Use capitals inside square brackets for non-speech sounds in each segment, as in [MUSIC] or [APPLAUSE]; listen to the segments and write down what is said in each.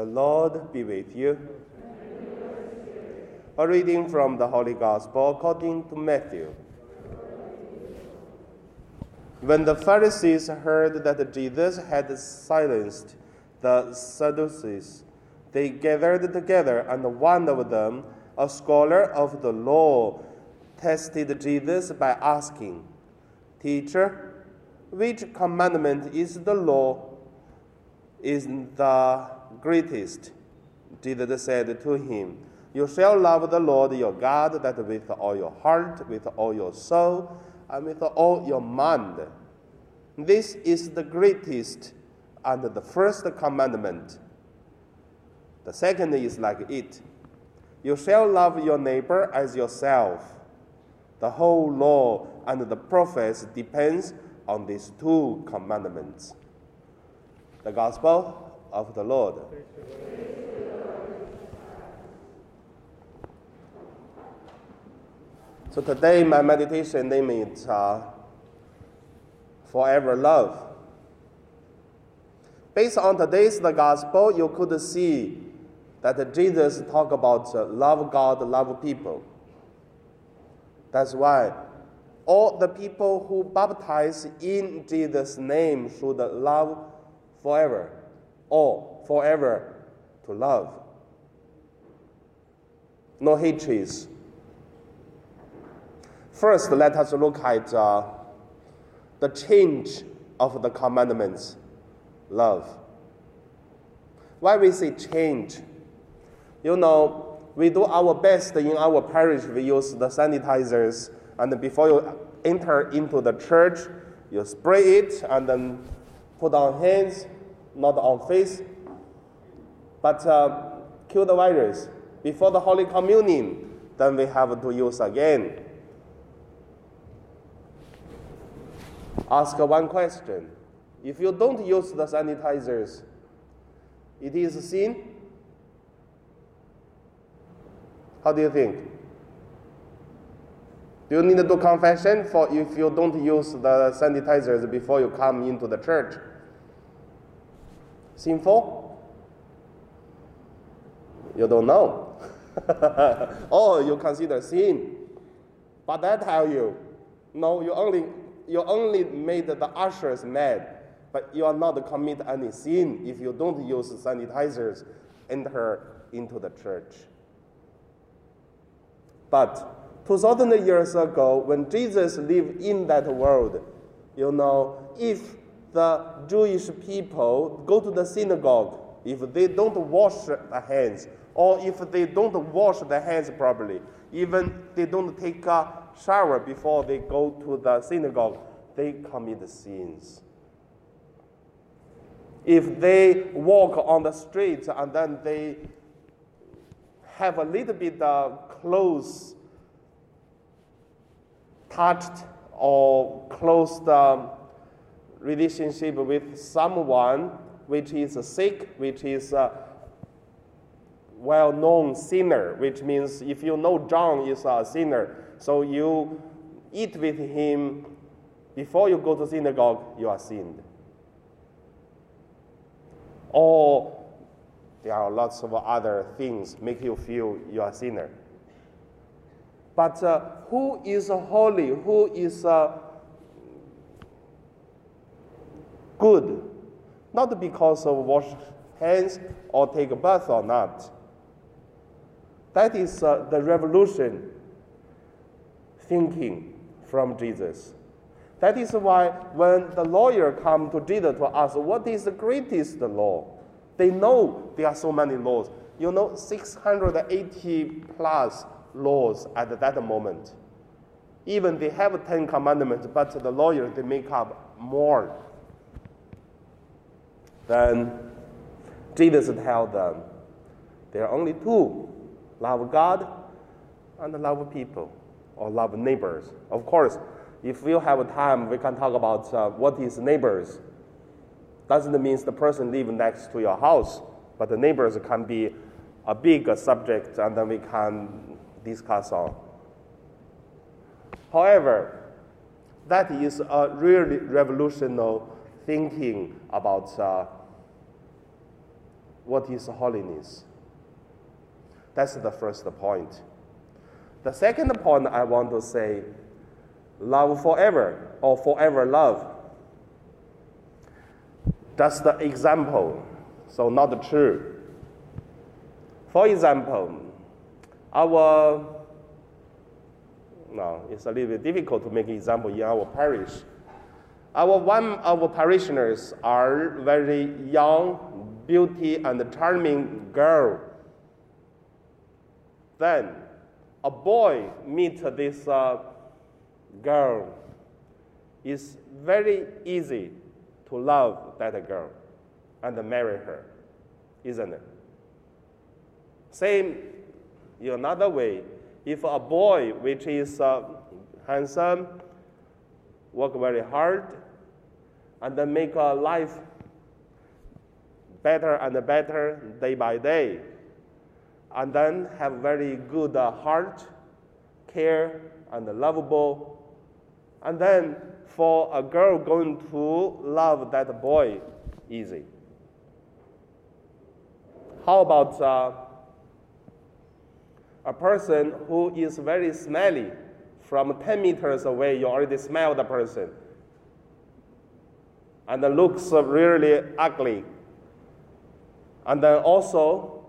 The Lord be with you. A reading from the Holy Gospel according to Matthew. When the Pharisees heard that Jesus had silenced the Sadducees, they gathered together, and one of them, a scholar of the law, tested Jesus by asking, Teacher, which commandment is the law? Is the greatest? Jesus said to him, You shall love the Lord your God that with all your heart, with all your soul, and with all your mind. This is the greatest and the first commandment. The second is like it You shall love your neighbor as yourself. The whole law and the prophets depends on these two commandments. The Gospel of the Lord. So today my meditation name is uh, Forever Love. Based on today's the Gospel, you could see that Jesus talk about uh, love God, love people. That's why all the people who baptize in Jesus' name should love forever, or forever to love. No hatreds. First, let us look at uh, the change of the commandments love. Why we say change? You know, we do our best in our parish, we use the sanitizers, and before you enter into the church, you spray it and then put on hands, not on face, but uh, kill the virus. Before the Holy Communion, then we have to use again. Ask one question. If you don't use the sanitizers, it is a sin? How do you think? Do you need to do confession for if you don't use the sanitizers before you come into the church? Sinful? You don't know. [LAUGHS] oh, you consider sin. But I tell you, no, you only you only made the ushers mad, but you are not commit any sin if you don't use sanitizers enter into the church. But 2,000 years ago, when Jesus lived in that world, you know, if the Jewish people go to the synagogue, if they don't wash the hands, or if they don't wash the hands properly, even they don't take a shower before they go to the synagogue, they commit sins. If they walk on the streets and then they have a little bit of clothes touched or close um, relationship with someone which is sick, which is a well-known sinner, which means if you know John is a sinner, so you eat with him before you go to synagogue, you are sinned. Or there are lots of other things make you feel you are sinner. But uh, who is holy? Who is uh, good? Not because of wash hands or take a bath or not. That is uh, the revolution thinking from Jesus. That is why when the lawyer come to Jesus to ask what is the greatest law, they know there are so many laws. You know, 680 plus laws at that moment. Even they have 10 commandments, but the lawyer they make up more. Then Jesus tell them there are only two love God and love people or love neighbors. Of course, if we have time, we can talk about uh, what is neighbors. Doesn't mean the person live next to your house, but the neighbors can be a big subject, and then we can discuss on. However, that is a really revolutionary thinking about uh, what is holiness. That's the first point. The second point I want to say love forever or forever love. That's the example, so not true. For example, our no, it's a little bit difficult to make an example in our parish. Our one of our parishioners are very young, beauty and charming girl. Then a boy meet this uh, girl. It's very easy to love that girl and marry her, isn't it? Same in another way, if a boy which is uh, handsome, work very hard, and then make a life better and better day by day, and then have very good uh, heart, care, and lovable, and then for a girl going to love that boy easy. How about uh, a person who is very smelly from 10 meters away, you already smell the person. And looks really ugly. And then also,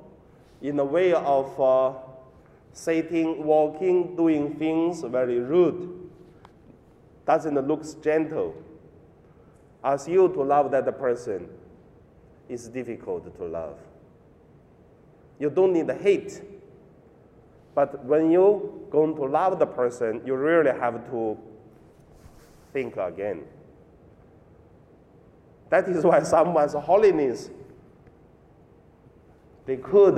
in the way of uh, sitting, walking, doing things very rude, doesn't look gentle. As you to love that person is difficult to love. You don't need hate but when you going to love the person, you really have to think again. That is why someone's holiness, they could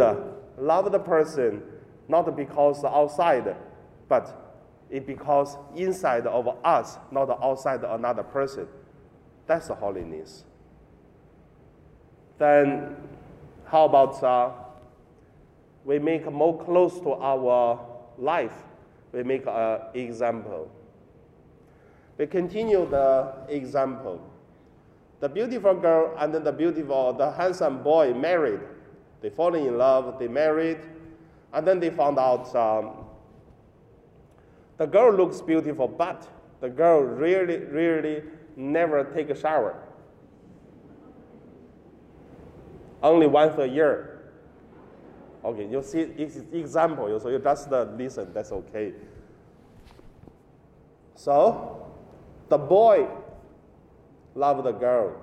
love the person not because outside, but it because inside of us, not outside another person. That's the holiness. Then, how about uh, we make more close to our life. We make an example. We continue the example. The beautiful girl and the beautiful, the handsome boy married. They fall in love, they married, and then they found out um, the girl looks beautiful, but the girl really, really never take a shower. Only once a year. Okay, you see it's example, so you just uh, listen, that's okay. So, the boy loved the girl,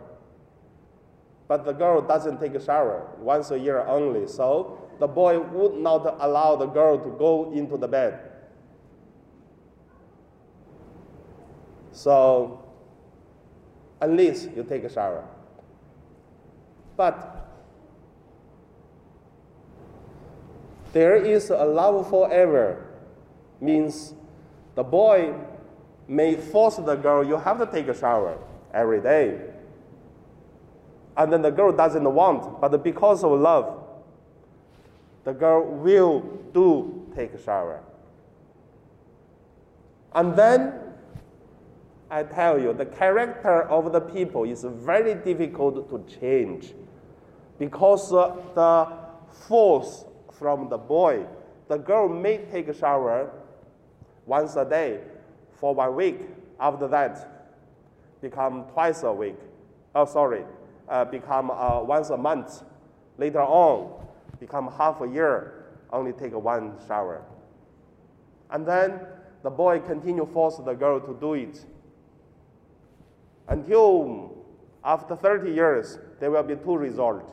but the girl doesn't take a shower once a year only. So, the boy would not allow the girl to go into the bed. So, at least you take a shower. But There is a love forever means the boy may force the girl, you have to take a shower every day. And then the girl doesn't want, but because of love, the girl will do take a shower. And then I tell you, the character of the people is very difficult to change because the force from the boy. The girl may take a shower once a day for one week. After that, become twice a week. Oh, sorry, uh, become uh, once a month. Later on, become half a year, only take one shower. And then the boy continue force the girl to do it until after 30 years, there will be two results.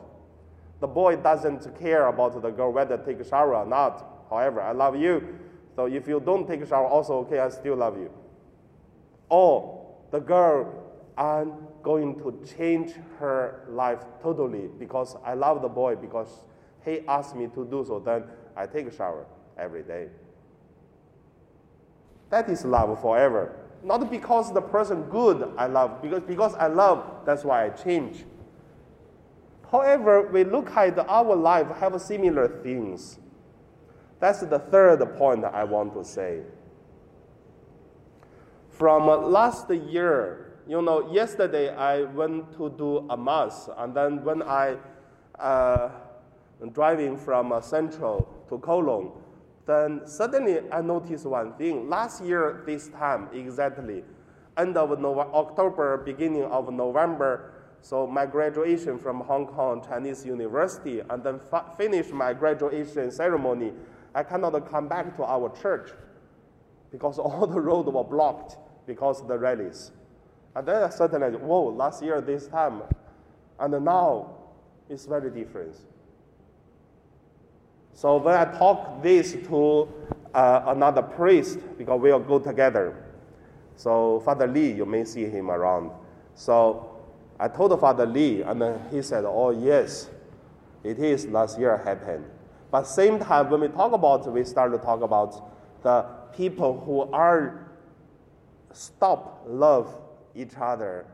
The boy doesn't care about the girl whether take a shower or not. However, I love you. So if you don't take a shower, also okay, I still love you. Or the girl, I'm going to change her life totally because I love the boy because he asked me to do so. Then I take a shower every day. That is love forever. Not because the person good I love, because because I love, that's why I change. However, we look at our life have similar things. That's the third point I want to say. From last year, you know, yesterday I went to do a mass, and then when I uh, driving from uh, Central to Kowloon, then suddenly I noticed one thing. Last year, this time exactly, end of October, beginning of November, so my graduation from Hong Kong Chinese University, and then fa- finish my graduation ceremony, I cannot come back to our church because [LAUGHS] all the roads were blocked because of the rallies. And then I suddenly, whoa, last year this time, and now it's very different. So when I talk this to uh, another priest, because we'll go together. So Father Lee, you may see him around. So I told Father Lee, and then he said, "Oh yes, it is last year happened." But same time, when we talk about, we start to talk about the people who are stop love each other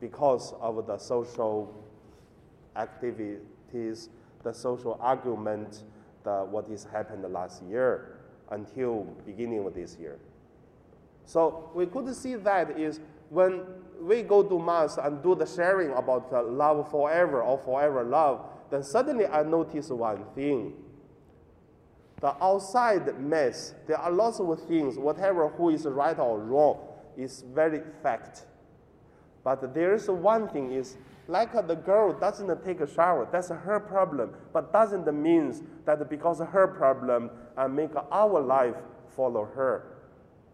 because of the social activities, the social argument, the, what has happened last year until beginning of this year. So we could see that is when we go to mass and do the sharing about the love forever or forever love, then suddenly I notice one thing. The outside mess, there are lots of things, whatever who is right or wrong, is very fact. But there is one thing is like the girl doesn't take a shower, that's her problem, but doesn't mean that because of her problem I make our life follow her.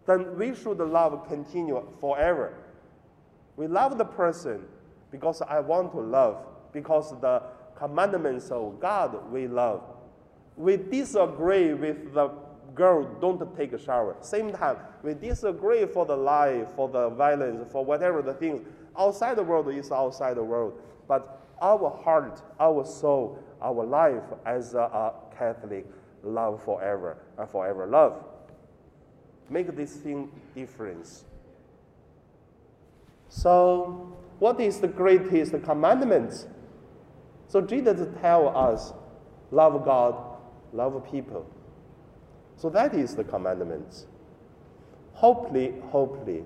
Then we should love continue forever. We love the person because I want to love, because the commandments of God we love. We disagree with the girl don't take a shower. Same time, we disagree for the lie, for the violence, for whatever the things. Outside the world is outside the world. But our heart, our soul, our life as a, a Catholic, love forever and forever love. Make this thing difference. So, what is the greatest commandment? So Jesus tell us, love God, love people. So that is the commandments. Hopefully, hopefully,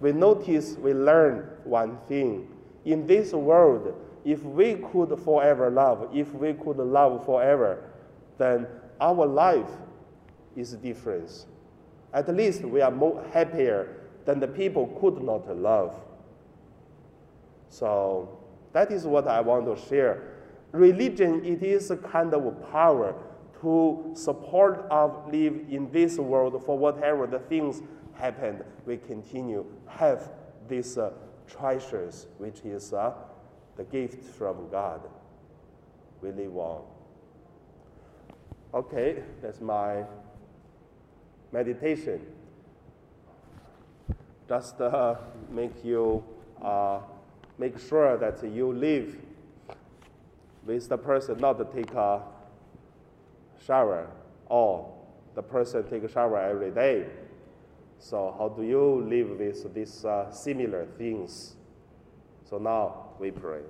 we notice, we learn one thing. In this world, if we could forever love, if we could love forever, then our life is different. At least we are more happier than the people could not love. So that is what I want to share. Religion, it is a kind of power to support us live in this world for whatever the things happened, we continue have these uh, treasures, which is uh, the gift from God. We live on. Okay, that's my meditation. Just uh, make you uh, make sure that you live with the person not take a shower or the person take shower every day. So how do you live with these uh, similar things? So now we pray.